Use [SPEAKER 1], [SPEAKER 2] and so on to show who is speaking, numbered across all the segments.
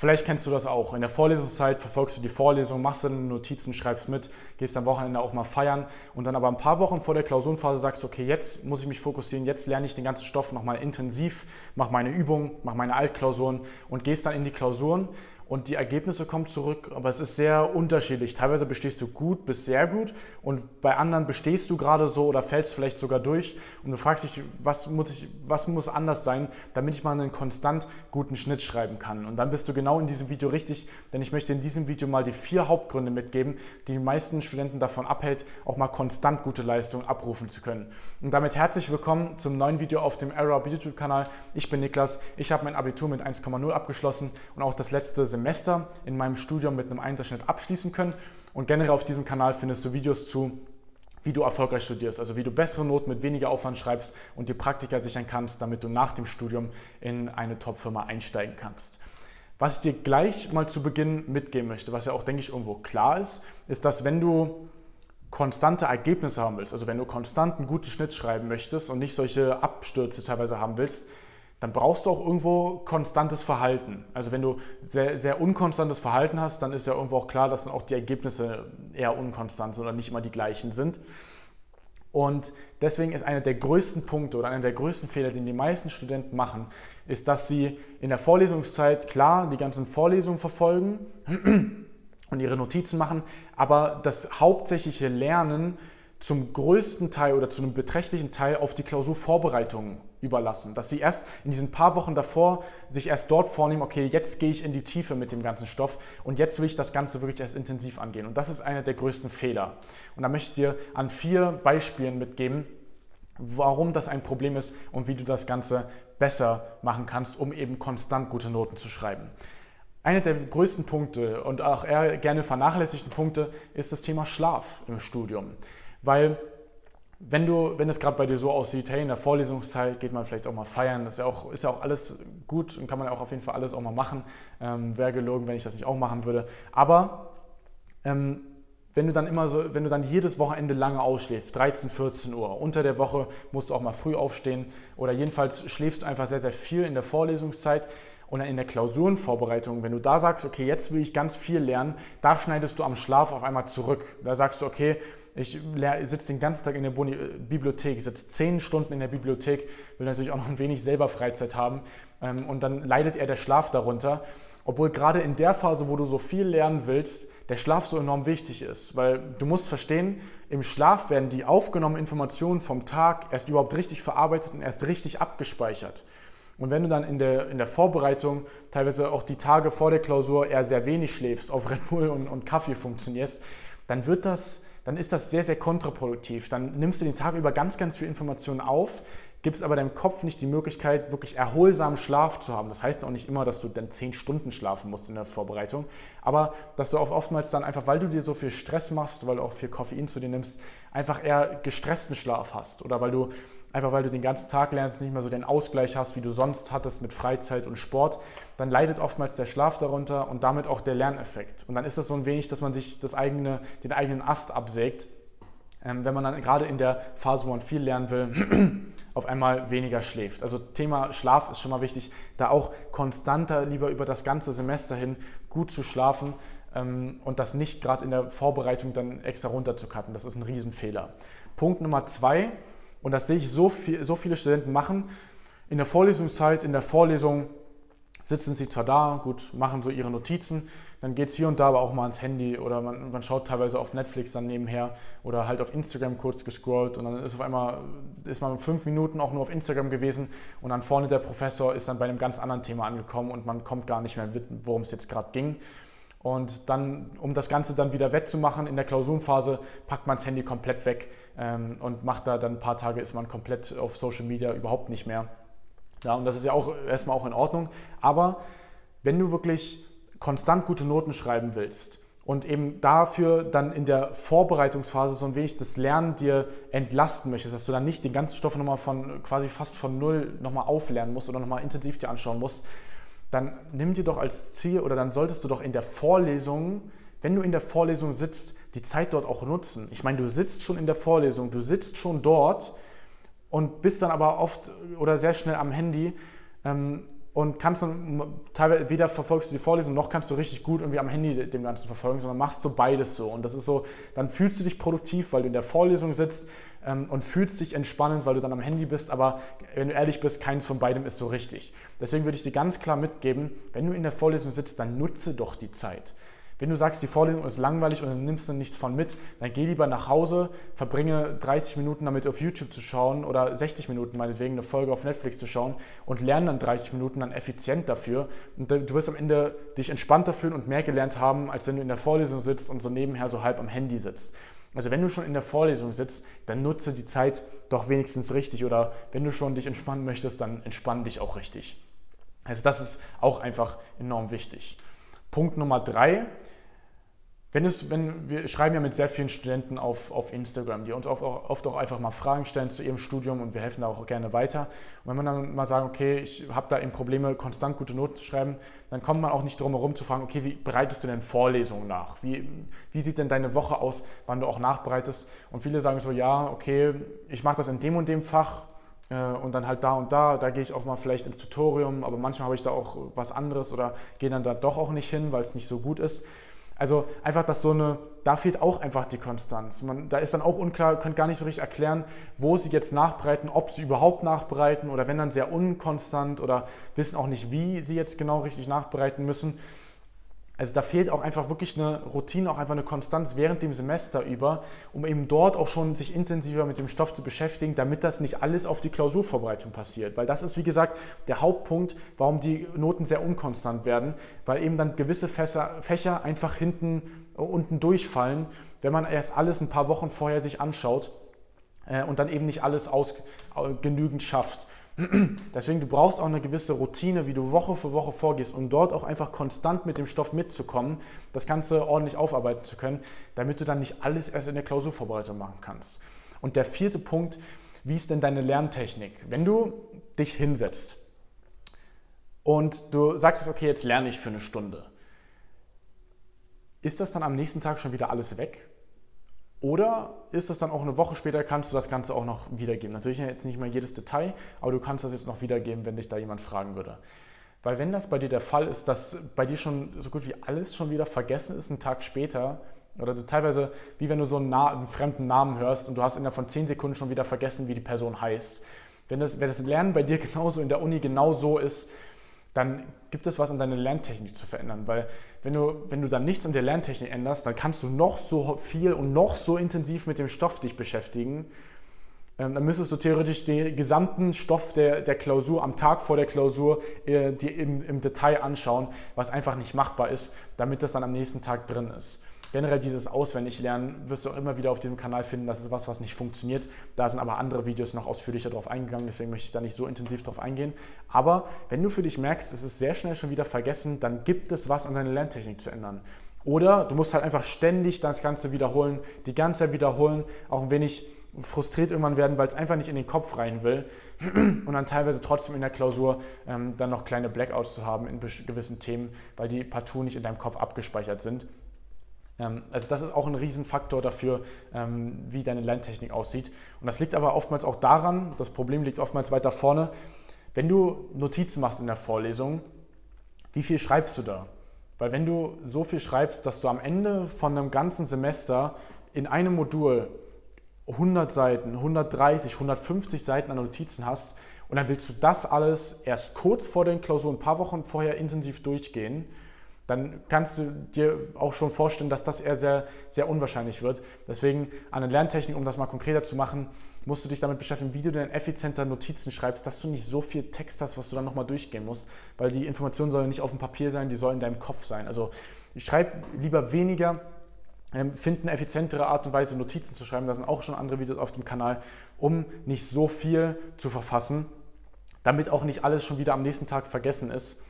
[SPEAKER 1] Vielleicht kennst du das auch. In der Vorlesungszeit verfolgst du die Vorlesung, machst deine Notizen, schreibst mit, gehst am Wochenende auch mal feiern und dann aber ein paar Wochen vor der Klausurenphase sagst, okay, jetzt muss ich mich fokussieren, jetzt lerne ich den ganzen Stoff nochmal intensiv, mach meine Übungen, mach meine Altklausuren und gehst dann in die Klausuren und die Ergebnisse kommen zurück, aber es ist sehr unterschiedlich. Teilweise bestehst du gut bis sehr gut und bei anderen bestehst du gerade so oder fällst vielleicht sogar durch und du fragst dich, was muss, ich, was muss anders sein, damit ich mal einen konstant guten Schnitt schreiben kann. Und dann bist du genau in diesem Video richtig, denn ich möchte in diesem Video mal die vier Hauptgründe mitgeben, die die meisten Studenten davon abhält, auch mal konstant gute Leistungen abrufen zu können. Und damit herzlich willkommen zum neuen Video auf dem Arrow YouTube-Kanal. Ich bin Niklas, ich habe mein Abitur mit 1,0 abgeschlossen und auch das letzte Semester Semester in meinem Studium mit einem Einserschnitt abschließen können. Und generell auf diesem Kanal findest du Videos zu, wie du erfolgreich studierst, also wie du bessere Noten mit weniger Aufwand schreibst und die Praktika sichern kannst, damit du nach dem Studium in eine Top-Firma einsteigen kannst. Was ich dir gleich mal zu Beginn mitgeben möchte, was ja auch, denke ich, irgendwo klar ist, ist, dass wenn du konstante Ergebnisse haben willst, also wenn du konstant einen guten Schnitt schreiben möchtest und nicht solche Abstürze teilweise haben willst, dann brauchst du auch irgendwo konstantes Verhalten. Also wenn du sehr, sehr unkonstantes Verhalten hast, dann ist ja irgendwo auch klar, dass dann auch die Ergebnisse eher unkonstant sind oder nicht immer die gleichen sind. Und deswegen ist einer der größten Punkte oder einer der größten Fehler, den die meisten Studenten machen, ist, dass sie in der Vorlesungszeit klar die ganzen Vorlesungen verfolgen und ihre Notizen machen, aber das hauptsächliche Lernen zum größten Teil oder zu einem beträchtlichen Teil auf die Klausurvorbereitung überlassen. Dass sie erst in diesen paar Wochen davor sich erst dort vornehmen, okay, jetzt gehe ich in die Tiefe mit dem ganzen Stoff und jetzt will ich das Ganze wirklich erst intensiv angehen. Und das ist einer der größten Fehler. Und da möchte ich dir an vier Beispielen mitgeben, warum das ein Problem ist und wie du das Ganze besser machen kannst, um eben konstant gute Noten zu schreiben. Einer der größten Punkte und auch eher gerne vernachlässigten Punkte ist das Thema Schlaf im Studium. Weil wenn du, wenn es gerade bei dir so aussieht, hey, in der Vorlesungszeit geht man vielleicht auch mal feiern, das ist ja auch, ist ja auch alles gut und kann man ja auch auf jeden Fall alles auch mal machen. Ähm, Wäre gelogen, wenn ich das nicht auch machen würde. Aber ähm, wenn du dann immer so, wenn du dann jedes Wochenende lange ausschläfst, 13, 14 Uhr, unter der Woche musst du auch mal früh aufstehen oder jedenfalls schläfst du einfach sehr, sehr viel in der Vorlesungszeit, und dann in der Klausurenvorbereitung, wenn du da sagst, okay, jetzt will ich ganz viel lernen, da schneidest du am Schlaf auf einmal zurück. Da sagst du, okay, ich sitze den ganzen Tag in der Boni äh, Bibliothek, sitze zehn Stunden in der Bibliothek, will natürlich auch noch ein wenig selber Freizeit haben ähm, und dann leidet eher der Schlaf darunter. Obwohl gerade in der Phase, wo du so viel lernen willst, der Schlaf so enorm wichtig ist. Weil du musst verstehen, im Schlaf werden die aufgenommenen Informationen vom Tag erst überhaupt richtig verarbeitet und erst richtig abgespeichert. Und wenn du dann in der, in der Vorbereitung, teilweise auch die Tage vor der Klausur, eher sehr wenig schläfst, auf Red Bull und, und Kaffee funktionierst, dann wird das, dann ist das sehr, sehr kontraproduktiv. Dann nimmst du den Tag über ganz, ganz viel Informationen auf, gibst aber deinem Kopf nicht die Möglichkeit, wirklich erholsamen Schlaf zu haben. Das heißt auch nicht immer, dass du dann zehn Stunden schlafen musst in der Vorbereitung, aber dass du auch oftmals dann einfach, weil du dir so viel Stress machst, weil du auch viel Koffein zu dir nimmst, einfach eher gestressten Schlaf hast oder weil du einfach weil du den ganzen Tag lernst, nicht mehr so den Ausgleich hast, wie du sonst hattest mit Freizeit und Sport, dann leidet oftmals der Schlaf darunter und damit auch der Lerneffekt. Und dann ist das so ein wenig, dass man sich das eigene, den eigenen Ast absägt, ähm, wenn man dann gerade in der Phase, wo man viel lernen will, auf einmal weniger schläft. Also Thema Schlaf ist schon mal wichtig, da auch konstanter lieber über das ganze Semester hin gut zu schlafen ähm, und das nicht gerade in der Vorbereitung dann extra runterzucutten. Das ist ein Riesenfehler. Punkt Nummer zwei, und das sehe ich so, viel, so viele Studenten machen. In der Vorlesungszeit, in der Vorlesung sitzen sie zwar da, gut, machen so ihre Notizen, dann geht es hier und da aber auch mal ans Handy oder man, man, schaut teilweise auf Netflix dann nebenher oder halt auf Instagram kurz gescrollt und dann ist auf einmal, ist man fünf Minuten auch nur auf Instagram gewesen und dann vorne der Professor ist dann bei einem ganz anderen Thema angekommen und man kommt gar nicht mehr mit, worum es jetzt gerade ging. Und dann, um das Ganze dann wieder wettzumachen in der Klausurenphase, packt man das Handy komplett weg ähm, und macht da dann ein paar Tage, ist man komplett auf Social Media überhaupt nicht mehr. Ja, und das ist ja auch erstmal auch in Ordnung. Aber wenn du wirklich konstant gute Noten schreiben willst und eben dafür dann in der Vorbereitungsphase so ein wenig das Lernen dir entlasten möchtest, dass du dann nicht den ganzen Stoff nochmal von quasi fast von null nochmal auflernen musst oder nochmal intensiv dir anschauen musst, dann nimm dir doch als Ziel oder dann solltest du doch in der Vorlesung, wenn du in der Vorlesung sitzt, die Zeit dort auch nutzen. Ich meine, du sitzt schon in der Vorlesung, du sitzt schon dort und bist dann aber oft oder sehr schnell am Handy. Ähm, und kannst dann teilweise weder verfolgst du die Vorlesung noch kannst du richtig gut irgendwie am Handy dem Ganzen verfolgen, sondern machst so beides so. Und das ist so, dann fühlst du dich produktiv, weil du in der Vorlesung sitzt ähm, und fühlst dich entspannend, weil du dann am Handy bist. Aber wenn du ehrlich bist, keins von beidem ist so richtig. Deswegen würde ich dir ganz klar mitgeben, wenn du in der Vorlesung sitzt, dann nutze doch die Zeit. Wenn du sagst, die Vorlesung ist langweilig und du nimmst dann nichts von mit, dann geh lieber nach Hause, verbringe 30 Minuten damit auf YouTube zu schauen oder 60 Minuten meinetwegen eine Folge auf Netflix zu schauen und lerne dann 30 Minuten dann effizient dafür. Und du wirst am Ende dich entspannter fühlen und mehr gelernt haben, als wenn du in der Vorlesung sitzt und so nebenher so halb am Handy sitzt. Also wenn du schon in der Vorlesung sitzt, dann nutze die Zeit doch wenigstens richtig oder wenn du schon dich entspannen möchtest, dann entspann dich auch richtig. Also das ist auch einfach enorm wichtig. Punkt Nummer drei wenn, es, wenn wir schreiben ja mit sehr vielen Studenten auf, auf Instagram, die uns oft auch, oft auch einfach mal Fragen stellen zu ihrem Studium und wir helfen da auch gerne weiter. Und wenn man dann mal sagen, okay, ich habe da eben Probleme, konstant gute Noten zu schreiben, dann kommt man auch nicht drum herum zu fragen, okay, wie bereitest du denn Vorlesungen nach? Wie, wie sieht denn deine Woche aus, wann du auch nachbereitest? Und viele sagen so, ja, okay, ich mache das in dem und dem Fach, und dann halt da und da, da gehe ich auch mal vielleicht ins Tutorium, aber manchmal habe ich da auch was anderes oder gehe dann da doch auch nicht hin, weil es nicht so gut ist. Also einfach, dass so eine, da fehlt auch einfach die Konstanz. Man, da ist dann auch unklar, könnt gar nicht so richtig erklären, wo sie jetzt nachbreiten, ob sie überhaupt nachbreiten oder wenn dann sehr unkonstant oder wissen auch nicht, wie sie jetzt genau richtig nachbereiten müssen. Also da fehlt auch einfach wirklich eine Routine, auch einfach eine Konstanz während dem Semester über, um eben dort auch schon sich intensiver mit dem Stoff zu beschäftigen, damit das nicht alles auf die Klausurvorbereitung passiert. Weil das ist, wie gesagt, der Hauptpunkt, warum die Noten sehr unkonstant werden, weil eben dann gewisse Fässer, Fächer einfach hinten äh, unten durchfallen, wenn man erst alles ein paar Wochen vorher sich anschaut äh, und dann eben nicht alles aus, äh, genügend schafft. Deswegen, du brauchst auch eine gewisse Routine, wie du Woche für Woche vorgehst, um dort auch einfach konstant mit dem Stoff mitzukommen, das Ganze ordentlich aufarbeiten zu können, damit du dann nicht alles erst in der Klausurvorbereitung machen kannst. Und der vierte Punkt, wie ist denn deine Lerntechnik? Wenn du dich hinsetzt und du sagst, okay, jetzt lerne ich für eine Stunde, ist das dann am nächsten Tag schon wieder alles weg? Oder ist das dann auch eine Woche später, kannst du das Ganze auch noch wiedergeben? Natürlich jetzt nicht mal jedes Detail, aber du kannst das jetzt noch wiedergeben, wenn dich da jemand fragen würde. Weil wenn das bei dir der Fall ist, dass bei dir schon so gut wie alles schon wieder vergessen ist, einen Tag später, oder so teilweise wie wenn du so einen, Na einen fremden Namen hörst und du hast innerhalb von 10 Sekunden schon wieder vergessen, wie die Person heißt. Wenn das, wenn das Lernen bei dir genauso in der Uni genau so ist, dann gibt es was an deiner Lerntechnik zu verändern. Weil wenn du, wenn du dann nichts an der Lerntechnik änderst, dann kannst du noch so viel und noch so intensiv mit dem Stoff dich beschäftigen. Ähm, dann müsstest du theoretisch den gesamten Stoff der, der Klausur am Tag vor der Klausur äh, dir im, im Detail anschauen, was einfach nicht machbar ist, damit das dann am nächsten Tag drin ist generell dieses Auswendiglernen wirst du auch immer wieder auf diesem Kanal finden. Das ist was, was nicht funktioniert. Da sind aber andere Videos noch ausführlicher drauf eingegangen, deswegen möchte ich da nicht so intensiv drauf eingehen. Aber wenn du für dich merkst, es ist sehr schnell schon wieder vergessen, dann gibt es was an deiner Lerntechnik zu ändern. Oder du musst halt einfach ständig das Ganze wiederholen, die ganze Zeit wiederholen, auch ein wenig frustriert irgendwann werden, weil es einfach nicht in den Kopf rein will und dann teilweise trotzdem in der Klausur ähm, dann noch kleine Blackouts zu haben in gewissen Themen, weil die partout nicht in deinem Kopf abgespeichert sind. Ähm, also das ist auch ein Riesenfaktor dafür, ähm, wie deine Lerntechnik aussieht. Und das liegt aber oftmals auch daran, das Problem liegt oftmals weiter vorne, wenn du Notizen machst in der Vorlesung, wie viel schreibst du da? Weil wenn du so viel schreibst, dass du am Ende von einem ganzen Semester in einem Modul 100 Seiten, 130, 150 Seiten an Notizen hast und dann willst du das alles erst kurz vor den Klausuren, ein paar Wochen vorher intensiv durchgehen, dann kannst du dir auch schon vorstellen, dass das eher sehr, sehr unwahrscheinlich wird. Deswegen an der Lerntechnik, um das mal konkreter zu machen, musst du dich damit beschäftigen, wie du denn effizienter Notizen schreibst, dass du nicht so viel Text hast, was du dann nochmal durchgehen musst, weil die Informationen sollen nicht auf dem Papier sein, die sollen in deinem Kopf sein. Also schreib lieber weniger, ähm, find eine effizientere Art und Weise, Notizen zu schreiben. Da sind auch schon andere Videos auf dem Kanal, um nicht so viel zu verfassen, damit auch nicht alles schon wieder am nächsten Tag vergessen ist.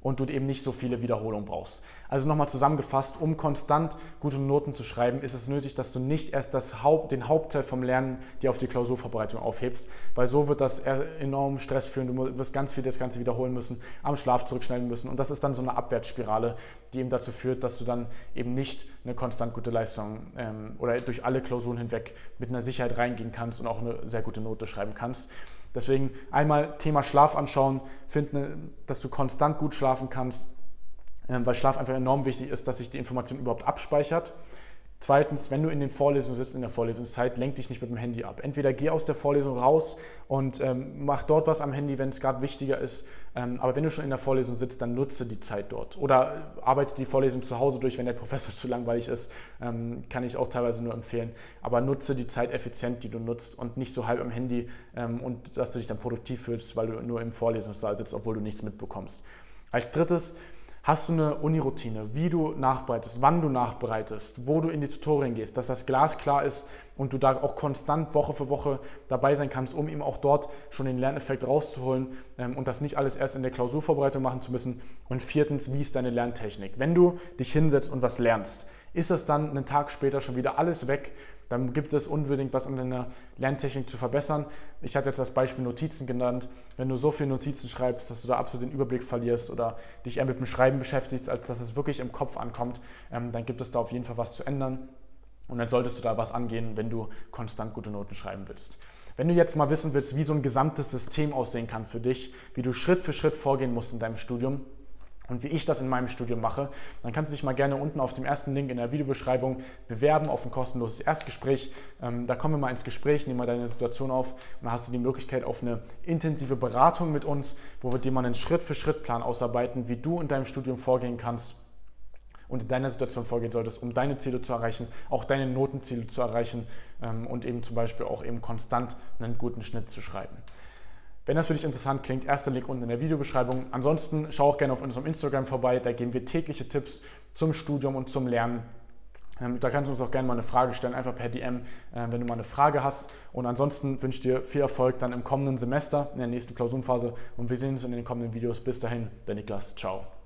[SPEAKER 1] Und du eben nicht so viele Wiederholungen brauchst. Also nochmal zusammengefasst, um konstant gute Noten zu schreiben, ist es nötig, dass du nicht erst das Haupt, den Hauptteil vom Lernen dir auf die Klausurvorbereitung aufhebst, weil so wird das enormen Stress führen. Du wirst ganz viel das Ganze wiederholen müssen, am Schlaf zurückschneiden müssen und das ist dann so eine Abwärtsspirale, die eben dazu führt, dass du dann eben nicht eine konstant gute Leistung ähm, oder durch alle Klausuren hinweg mit einer Sicherheit reingehen kannst und auch eine sehr gute Note schreiben kannst. Deswegen einmal Thema Schlaf anschauen, finden, dass du konstant gut schlafen kannst, ähm, weil Schlaf einfach enorm wichtig ist, dass sich die Information überhaupt abspeichert. Zweitens, wenn du in den Vorlesungen sitzt, in der Vorlesungszeit, lenk dich nicht mit dem Handy ab. Entweder geh aus der Vorlesung raus und ähm, mach dort was am Handy, wenn es gerade wichtiger ist. Ähm, aber wenn du schon in der Vorlesung sitzt, dann nutze die Zeit dort. Oder arbeite die Vorlesung zu Hause durch, wenn der Professor zu langweilig ist. Ähm, kann ich auch teilweise nur empfehlen. Aber nutze die Zeit effizient, die du nutzt und nicht so halb am Handy ähm, und dass du dich dann produktiv fühlst, weil du nur im Vorlesungssaal sitzt, obwohl du nichts mitbekommst. Als drittes, Hast du eine Uni-Routine, wie du nachbereitest, wann du nachbereitest, wo du in die Tutorien gehst, dass das Glas klar ist und du da auch konstant Woche für Woche dabei sein kannst, um eben auch dort schon den Lerneffekt rauszuholen ähm, und das nicht alles erst in der Klausurvorbereitung machen zu müssen. Und viertens, wie ist deine Lerntechnik? Wenn du dich hinsetzt und was lernst, ist das dann einen Tag später schon wieder alles weg dann gibt es unbedingt was an deiner Lerntechnik zu verbessern. Ich hatte jetzt das Beispiel Notizen genannt. Wenn du so viele Notizen schreibst, dass du da absolut den Überblick verlierst oder dich eher mit dem Schreiben beschäftigst, als dass es wirklich im Kopf ankommt, ähm, dann gibt es da auf jeden Fall was zu ändern. Und dann solltest du da was angehen, wenn du konstant gute Noten schreiben willst. Wenn du jetzt mal wissen willst, wie so ein gesamtes System aussehen kann für dich, wie du Schritt für Schritt vorgehen musst in deinem Studium, und wie ich das in meinem Studium mache, dann kannst du dich mal gerne unten auf dem ersten Link in der Videobeschreibung bewerben auf ein kostenloses Erstgespräch. Ähm, da kommen wir mal ins Gespräch, nehmen mal deine Situation auf und dann hast du die Möglichkeit auf eine intensive Beratung mit uns, wo wir dir mal einen Schritt-für-Schritt-Plan ausarbeiten, wie du in deinem Studium vorgehen kannst und in deiner Situation vorgehen solltest, um deine Ziele zu erreichen, auch deine Notenziele zu erreichen ähm, und eben zum Beispiel auch eben konstant einen guten Schnitt zu schreiben. Wenn das für dich interessant klingt, erster Link unten in der Videobeschreibung. Ansonsten schau auch gerne auf unserem Instagram vorbei, da geben wir tägliche Tipps zum Studium und zum Lernen. Ähm, da kannst du uns auch gerne mal eine Frage stellen, einfach per DM, äh, wenn du mal eine Frage hast. Und ansonsten wünsche ich dir viel Erfolg dann im kommenden Semester, in der nächsten Klausurenphase. Und wir sehen uns in den kommenden Videos. Bis dahin, der Niklas. Ciao.